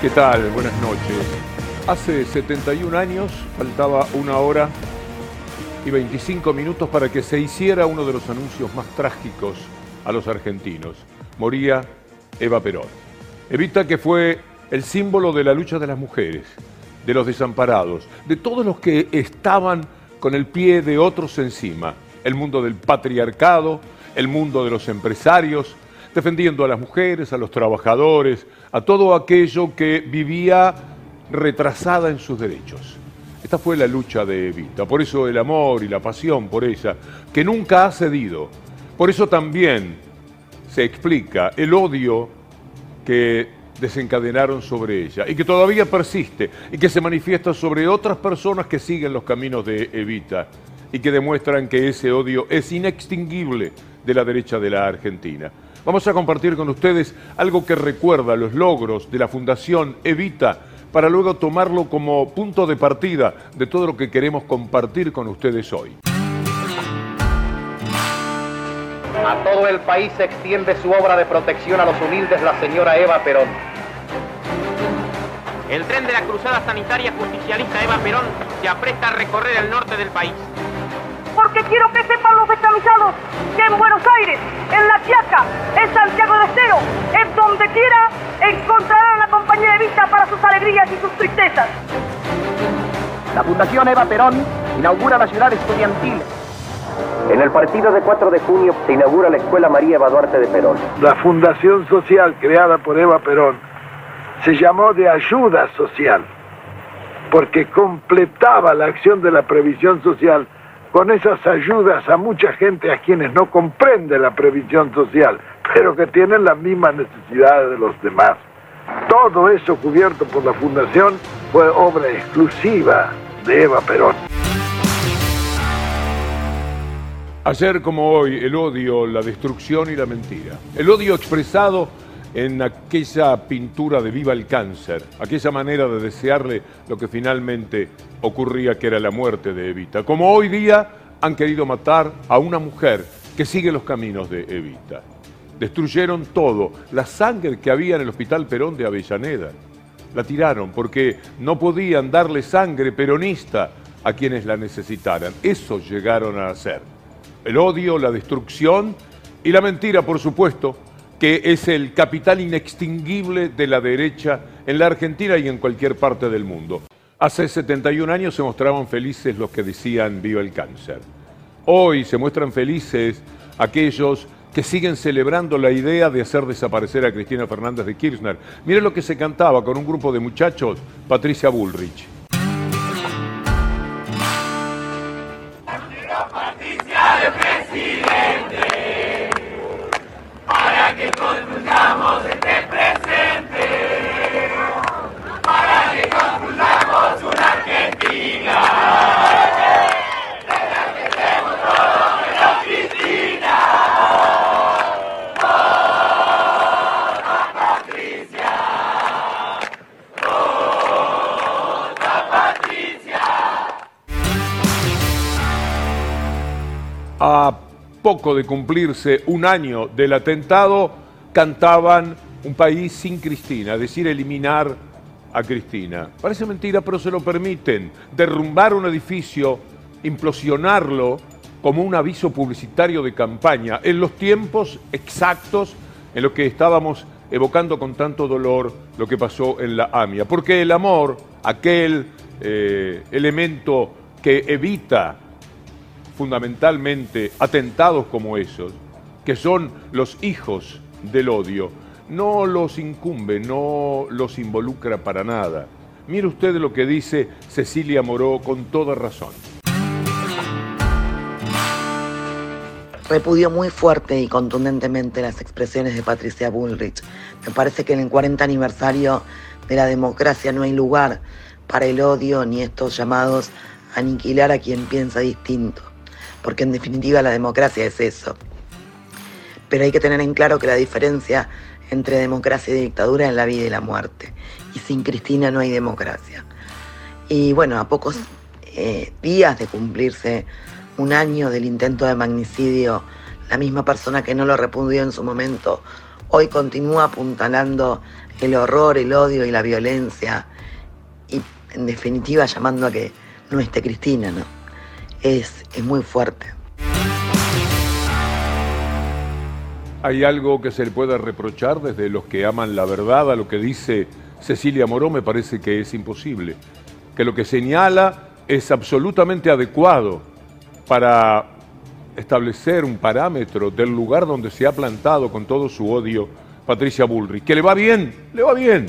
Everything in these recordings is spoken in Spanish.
¿Qué tal? Buenas noches. Hace 71 años faltaba una hora y 25 minutos para que se hiciera uno de los anuncios más trágicos a los argentinos. Moría Eva Perón. Evita que fue el símbolo de la lucha de las mujeres, de los desamparados, de todos los que estaban con el pie de otros encima. El mundo del patriarcado, el mundo de los empresarios, defendiendo a las mujeres, a los trabajadores, a todo aquello que vivía retrasada en sus derechos. Esta fue la lucha de Evita, por eso el amor y la pasión por ella, que nunca ha cedido. Por eso también se explica el odio que desencadenaron sobre ella y que todavía persiste y que se manifiesta sobre otras personas que siguen los caminos de Evita y que demuestran que ese odio es inextinguible de la derecha de la Argentina. Vamos a compartir con ustedes algo que recuerda los logros de la Fundación Evita para luego tomarlo como punto de partida de todo lo que queremos compartir con ustedes hoy. A todo el país se extiende su obra de protección a los humildes, la señora Eva Perón. El tren de la Cruzada Sanitaria Justicialista Eva Perón se apresta a recorrer el norte del país porque quiero que sepan los descamisados que en Buenos Aires, en La Quiaca, en Santiago de Estero, en donde quiera, encontrarán la compañía de vista para sus alegrías y sus tristezas. La Fundación Eva Perón inaugura la ciudad estudiantil. En el partido de 4 de junio se inaugura la Escuela María Eva Duarte de Perón. La fundación social creada por Eva Perón se llamó de ayuda social porque completaba la acción de la previsión social con esas ayudas a mucha gente a quienes no comprende la previsión social, pero que tienen las mismas necesidades de los demás. Todo eso cubierto por la Fundación fue obra exclusiva de Eva Perón. Ayer como hoy, el odio, la destrucción y la mentira. El odio expresado en aquella pintura de Viva el Cáncer, aquella manera de desearle lo que finalmente ocurría, que era la muerte de Evita. Como hoy día han querido matar a una mujer que sigue los caminos de Evita. Destruyeron todo, la sangre que había en el Hospital Perón de Avellaneda. La tiraron porque no podían darle sangre peronista a quienes la necesitaran. Eso llegaron a hacer. El odio, la destrucción y la mentira, por supuesto, que es el capital inextinguible de la derecha en la Argentina y en cualquier parte del mundo. Hace 71 años se mostraban felices los que decían viva el cáncer. Hoy se muestran felices aquellos que siguen celebrando la idea de hacer desaparecer a Cristina Fernández de Kirchner. Miren lo que se cantaba con un grupo de muchachos, Patricia Bullrich. A poco de cumplirse un año del atentado, cantaban un país sin Cristina, es decir, eliminar a Cristina. Parece mentira, pero se lo permiten. Derrumbar un edificio, implosionarlo como un aviso publicitario de campaña, en los tiempos exactos en los que estábamos evocando con tanto dolor lo que pasó en la AMIA. Porque el amor, aquel eh, elemento que evita fundamentalmente atentados como esos, que son los hijos del odio, no los incumbe, no los involucra para nada. Mire usted lo que dice Cecilia Moró con toda razón. Repudio muy fuerte y contundentemente las expresiones de Patricia Bullrich. Me parece que en el 40 aniversario de la democracia no hay lugar para el odio ni estos llamados a aniquilar a quien piensa distinto porque en definitiva la democracia es eso. Pero hay que tener en claro que la diferencia entre democracia y dictadura es la vida y la muerte. Y sin Cristina no hay democracia. Y bueno, a pocos eh, días de cumplirse un año del intento de magnicidio, la misma persona que no lo repudió en su momento hoy continúa apuntalando el horror, el odio y la violencia y en definitiva llamando a que no esté Cristina, ¿no? Es, es muy fuerte. ¿Hay algo que se le pueda reprochar desde los que aman la verdad a lo que dice Cecilia Moró? Me parece que es imposible. Que lo que señala es absolutamente adecuado para establecer un parámetro del lugar donde se ha plantado con todo su odio Patricia Bullrich. Que le va bien, le va bien.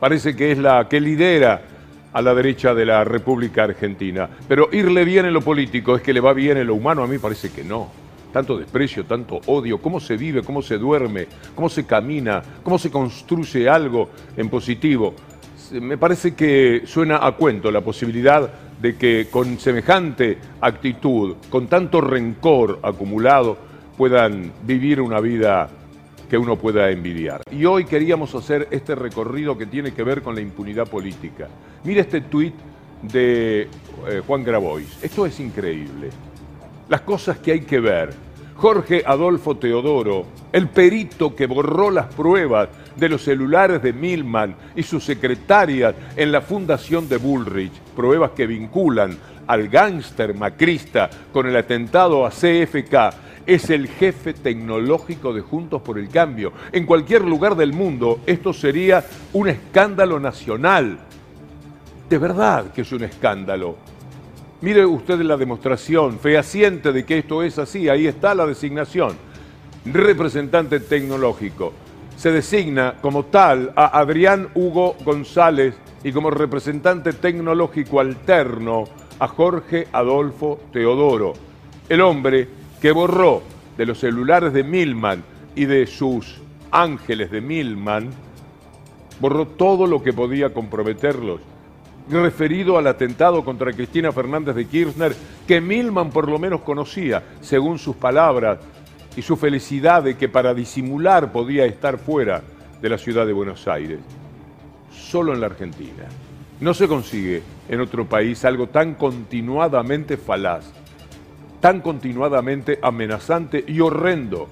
Parece que es la que lidera a la derecha de la República Argentina. Pero irle bien en lo político es que le va bien en lo humano, a mí parece que no tanto desprecio, tanto odio, cómo se vive, cómo se duerme, cómo se camina, cómo se construye algo en positivo. Me parece que suena a cuento la posibilidad de que con semejante actitud, con tanto rencor acumulado, puedan vivir una vida que uno pueda envidiar. Y hoy queríamos hacer este recorrido que tiene que ver con la impunidad política. Mire este tuit de eh, Juan Grabois. Esto es increíble. Las cosas que hay que ver Jorge Adolfo Teodoro, el perito que borró las pruebas de los celulares de Milman y su secretaria en la fundación de Bullrich, pruebas que vinculan al gángster macrista con el atentado a CFK, es el jefe tecnológico de Juntos por el Cambio. En cualquier lugar del mundo esto sería un escándalo nacional. De verdad que es un escándalo. Mire usted la demostración fehaciente de que esto es así, ahí está la designación. Representante tecnológico. Se designa como tal a Adrián Hugo González y como representante tecnológico alterno a Jorge Adolfo Teodoro, el hombre que borró de los celulares de Milman y de sus ángeles de Milman, borró todo lo que podía comprometerlos referido al atentado contra Cristina Fernández de Kirchner, que Milman por lo menos conocía, según sus palabras, y su felicidad de que para disimular podía estar fuera de la ciudad de Buenos Aires. Solo en la Argentina. No se consigue en otro país algo tan continuadamente falaz, tan continuadamente amenazante y horrendo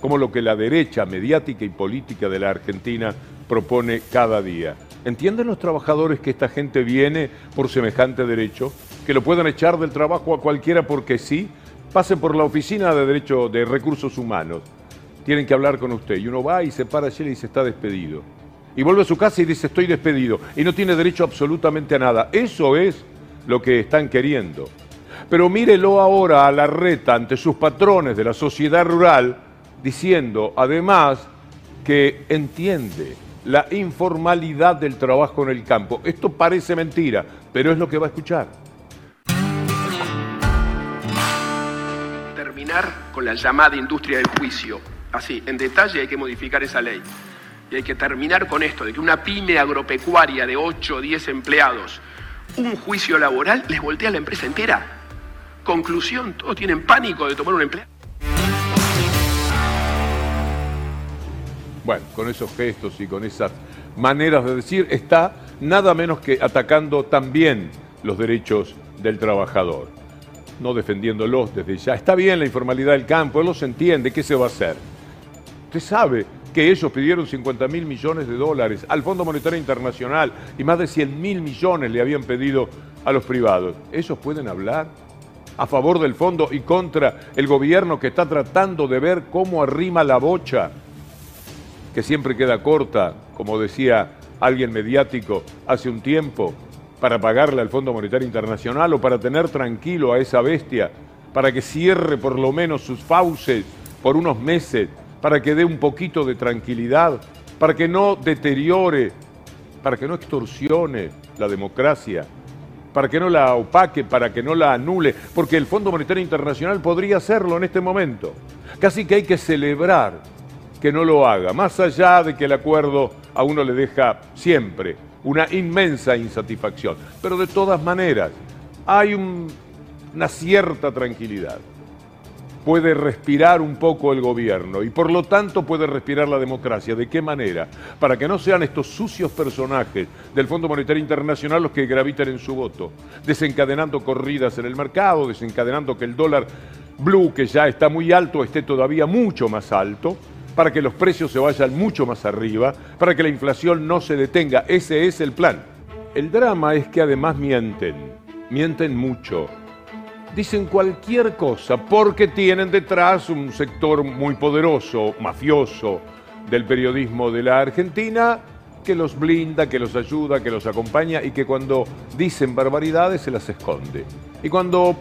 como lo que la derecha mediática y política de la Argentina propone cada día. ¿Entienden los trabajadores que esta gente viene por semejante derecho? ¿Que lo puedan echar del trabajo a cualquiera porque sí? Pasen por la oficina de Derecho de Recursos Humanos. Tienen que hablar con usted. Y uno va y se para allí y dice está despedido. Y vuelve a su casa y dice estoy despedido. Y no tiene derecho absolutamente a nada. Eso es lo que están queriendo. Pero mírelo ahora a la reta ante sus patrones de la sociedad rural diciendo además que entiende la informalidad del trabajo en el campo. Esto parece mentira, pero es lo que va a escuchar. Terminar con la llamada industria del juicio. Así, en detalle hay que modificar esa ley. Y hay que terminar con esto, de que una pyme agropecuaria de 8 o 10 empleados, un juicio laboral les voltea a la empresa entera. Conclusión, todos tienen pánico de tomar un empleado. Bueno, con esos gestos y con esas maneras de decir, está nada menos que atacando también los derechos del trabajador, no defendiéndolos desde ya. Está bien la informalidad del campo, él los entiende, ¿qué se va a hacer? Usted sabe que ellos pidieron 50 mil millones de dólares al Fondo Monetario Internacional y más de 100 mil millones le habían pedido a los privados. ¿Ellos pueden hablar? A favor del fondo y contra el gobierno que está tratando de ver cómo arrima la bocha que siempre queda corta, como decía alguien mediático hace un tiempo, para pagarle al Fondo Monetario Internacional o para tener tranquilo a esa bestia, para que cierre por lo menos sus fauces por unos meses, para que dé un poquito de tranquilidad, para que no deteriore, para que no extorsione la democracia, para que no la opaque, para que no la anule, porque el Fondo Monetario Internacional podría hacerlo en este momento. Casi que hay que celebrar que no lo haga, más allá de que el acuerdo a uno le deja siempre una inmensa insatisfacción. Pero de todas maneras, hay una cierta tranquilidad. Puede respirar un poco el gobierno y por lo tanto puede respirar la democracia. ¿De qué manera? Para que no sean estos sucios personajes del Fondo Monetario Internacional los que graviten en su voto, desencadenando corridas en el mercado, desencadenando que el dólar blue, que ya está muy alto, esté todavía mucho más alto, para que los precios se vayan mucho más arriba, para que la inflación no se detenga. Ese es el plan. El drama es que además mienten, mienten mucho. Dicen cualquier cosa porque tienen detrás un sector muy poderoso, mafioso del periodismo de la Argentina, que los blinda, que los ayuda, que los acompaña y que cuando dicen barbaridades se las esconde. Y cuando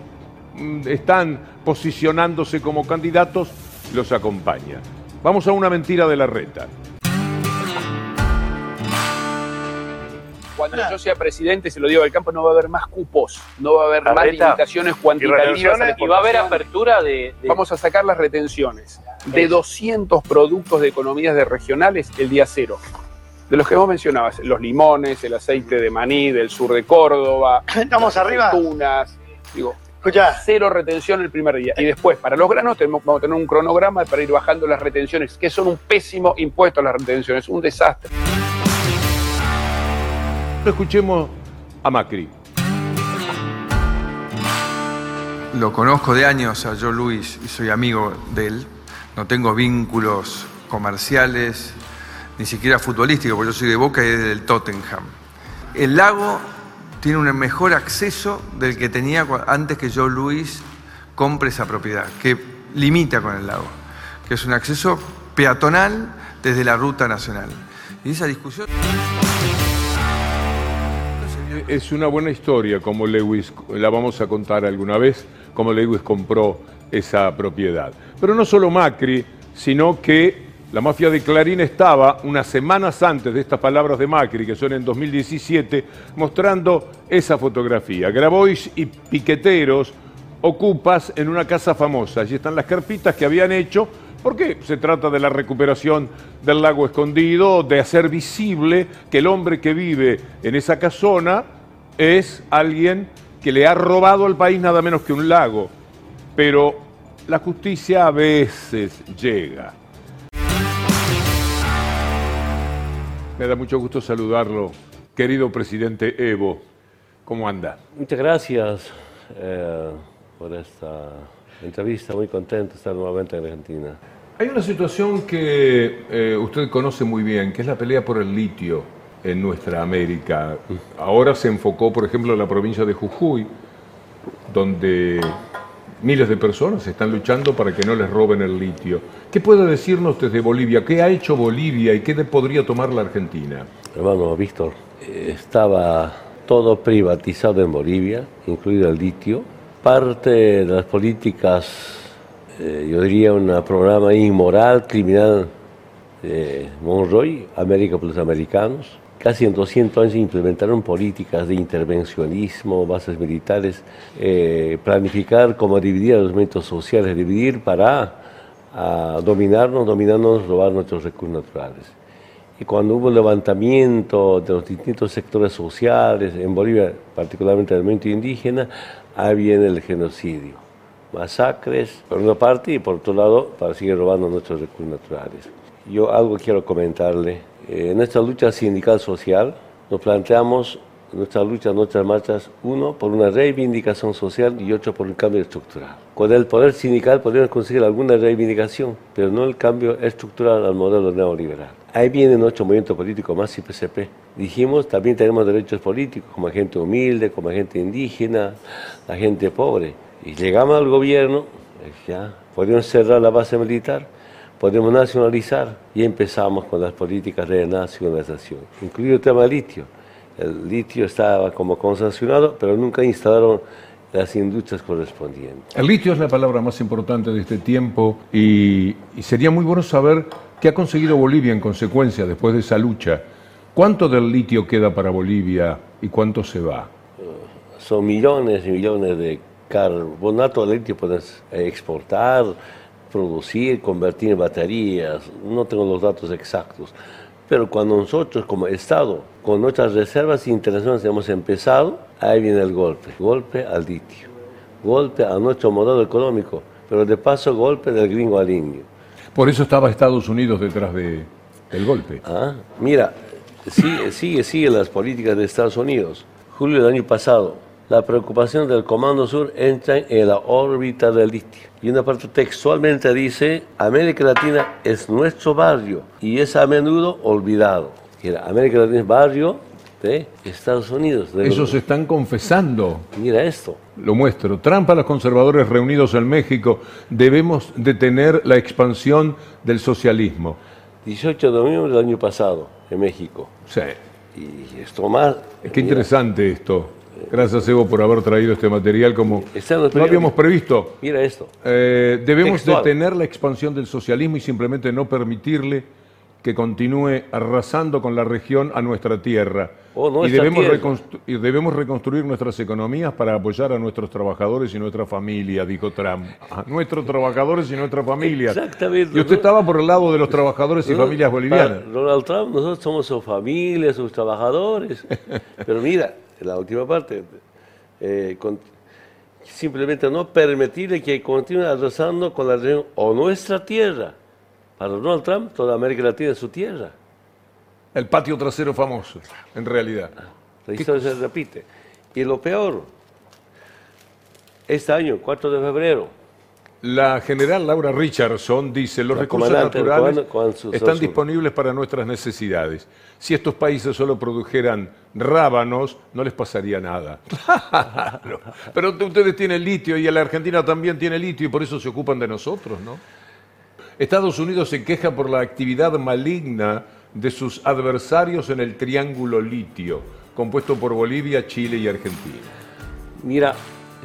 mm, están posicionándose como candidatos, los acompaña. Vamos a una mentira de la reta. Cuando yo sea presidente, se lo digo al campo, no va a haber más cupos, no va a haber más limitaciones cuantitativas. Y va a haber apertura de, de- Vamos a sacar las retenciones de 200 productos de economías de regionales el día cero. De los que vos mencionabas, los limones, el aceite de maní del sur de Córdoba, Estamos arriba. tunas, digo, Escuchá, cero retención el primer día. Y después, para los granos, tenemos, vamos a tener un cronograma para ir bajando las retenciones, que son un pésimo impuesto a las retenciones, un desastre. Escuchemos a Macri. Lo conozco de años a Joe Luis y soy amigo de él. No tengo vínculos comerciales, ni siquiera futbolísticos, porque yo soy de Boca y del Tottenham. El lago tiene un mejor acceso del que tenía antes que Joe Luis compre esa propiedad, que limita con el lago, que es un acceso peatonal desde la ruta nacional. Y esa discusión... Es una buena historia como Lewis, la vamos a contar alguna vez, como Lewis compró esa propiedad. Pero no solo Macri, sino que la mafia de Clarín estaba unas semanas antes de estas palabras de Macri, que son en 2017, mostrando esa fotografía. Grabois y piqueteros ocupas en una casa famosa. Allí están las carpitas que habían hecho, porque se trata de la recuperación del lago escondido, de hacer visible que el hombre que vive en esa casona es alguien que le ha robado al país nada menos que un lago. Pero la justicia a veces llega. Me da mucho gusto saludarlo, querido presidente Evo. ¿Cómo anda? Muchas gracias eh, por esta entrevista. Muy contento de estar nuevamente en Argentina. Hay una situación que eh, usted conoce muy bien, que es la pelea por el litio en nuestra América. Ahora se enfocó, por ejemplo, en la provincia de Jujuy, donde miles de personas están luchando para que no les roben el litio. ¿Qué puede decirnos desde Bolivia? ¿Qué ha hecho Bolivia y qué podría tomar la Argentina? Hermano Víctor, eh, estaba todo privatizado en Bolivia, incluido el litio. Parte de las políticas, eh, yo diría, un programa inmoral, criminal de Monroy, América por los americanos. Casi en 200 años implementaron políticas de intervencionismo, bases militares, eh, planificar cómo dividir los movimientos sociales, dividir para ah, dominarnos, dominarnos, robar nuestros recursos naturales. Y cuando hubo el levantamiento de los distintos sectores sociales, en Bolivia, particularmente el movimiento indígena, ahí viene el genocidio. Masacres, por una parte, y por otro lado, para seguir robando nuestros recursos naturales. Yo algo quiero comentarle. Eh, En esta lucha sindical social nos planteamos nuestras luchas, nuestras marchas, uno, por una reivindicación social y otro, por un cambio estructural. Con el poder sindical podríamos conseguir alguna reivindicación, pero no el cambio estructural al modelo neoliberal. Ahí viene nuestro movimiento político más IPCP. Dijimos, también tenemos derechos políticos, como gente humilde, como gente indígena, la gente pobre. Y llegamos al gobierno, eh, ya, podemos cerrar la base militar, podemos nacionalizar y empezamos con las políticas de nacionalización, incluido el tema del litio. El litio estaba como concesionado, pero nunca instalaron las industrias correspondientes. El litio es la palabra más importante de este tiempo y, y sería muy bueno saber qué ha conseguido Bolivia en consecuencia después de esa lucha. ¿Cuánto del litio queda para Bolivia y cuánto se va? Son millones y millones de carbonato de litio puedes eh, exportar, producir, convertir en baterías. No tengo los datos exactos. Pero cuando nosotros como Estado, con nuestras reservas internacionales hemos empezado, ahí viene el golpe. Golpe al litio. Golpe a nuestro modelo económico. Pero de paso golpe del gringo al indio. Por eso estaba Estados Unidos detrás de, del golpe. Ah, mira, sigue, sigue, sigue las políticas de Estados Unidos. Julio del año pasado, la preocupación del Comando Sur entra en la órbita del litio. Y una parte textualmente dice, América Latina es nuestro barrio y es a menudo olvidado. Mira, América Latina es barrio de Estados Unidos. de- Ellos se están confesando. Mira esto. Lo muestro. Trump a los conservadores reunidos en México. Debemos detener la expansión del socialismo. 18 de noviembre del año pasado, en México. Sí. Y esto más... Qué interesante esto. Gracias, Evo, por haber traído este material como no habíamos previsto. Mira esto. Eh, debemos Textual. detener la expansión del socialismo y simplemente no permitirle que continúe arrasando con la región a nuestra tierra. Oh, y, nuestra debemos tierra. reconstru- y debemos reconstruir nuestras economías para apoyar a nuestros trabajadores y nuestra familia, dijo Trump. A nuestros trabajadores y nuestras familias. Exactamente. Y usted estaba por el lado de los trabajadores y No, familias bolivianas. Donald Trump, nosotros somos su familia, sus trabajadores. Pero mira, la última parte, eh, con- simplemente no permitirle que continúe arrasando con la región o nuestra tierra. Para Donald Trump, toda América Latina es su tierra. El patio trasero famoso, en realidad. La historia se repite. Y lo peor, este año, 4 de febrero, La general Laura Richardson dice, los La recursos naturales están disponibles para nuestras necesidades. Si estos países solo produjeran rábanos, no les pasaría nada. Claro. Pero ustedes tienen litio y la Argentina también tiene litio y por eso se ocupan de nosotros, ¿no? Estados Unidos se queja por la actividad maligna de sus adversarios en el triángulo litio, compuesto por Bolivia, Chile y Argentina. mira,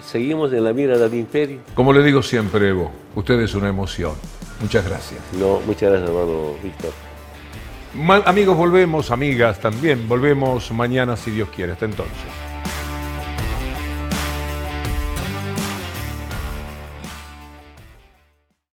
seguimos en la mira del imperio. Como le digo siempre, Evo, usted es una emoción. Muchas gracias. No, muchas gracias, hermano Víctor. Amigos, volvemos, amigas también, volvemos mañana si Dios quiere. Hasta entonces.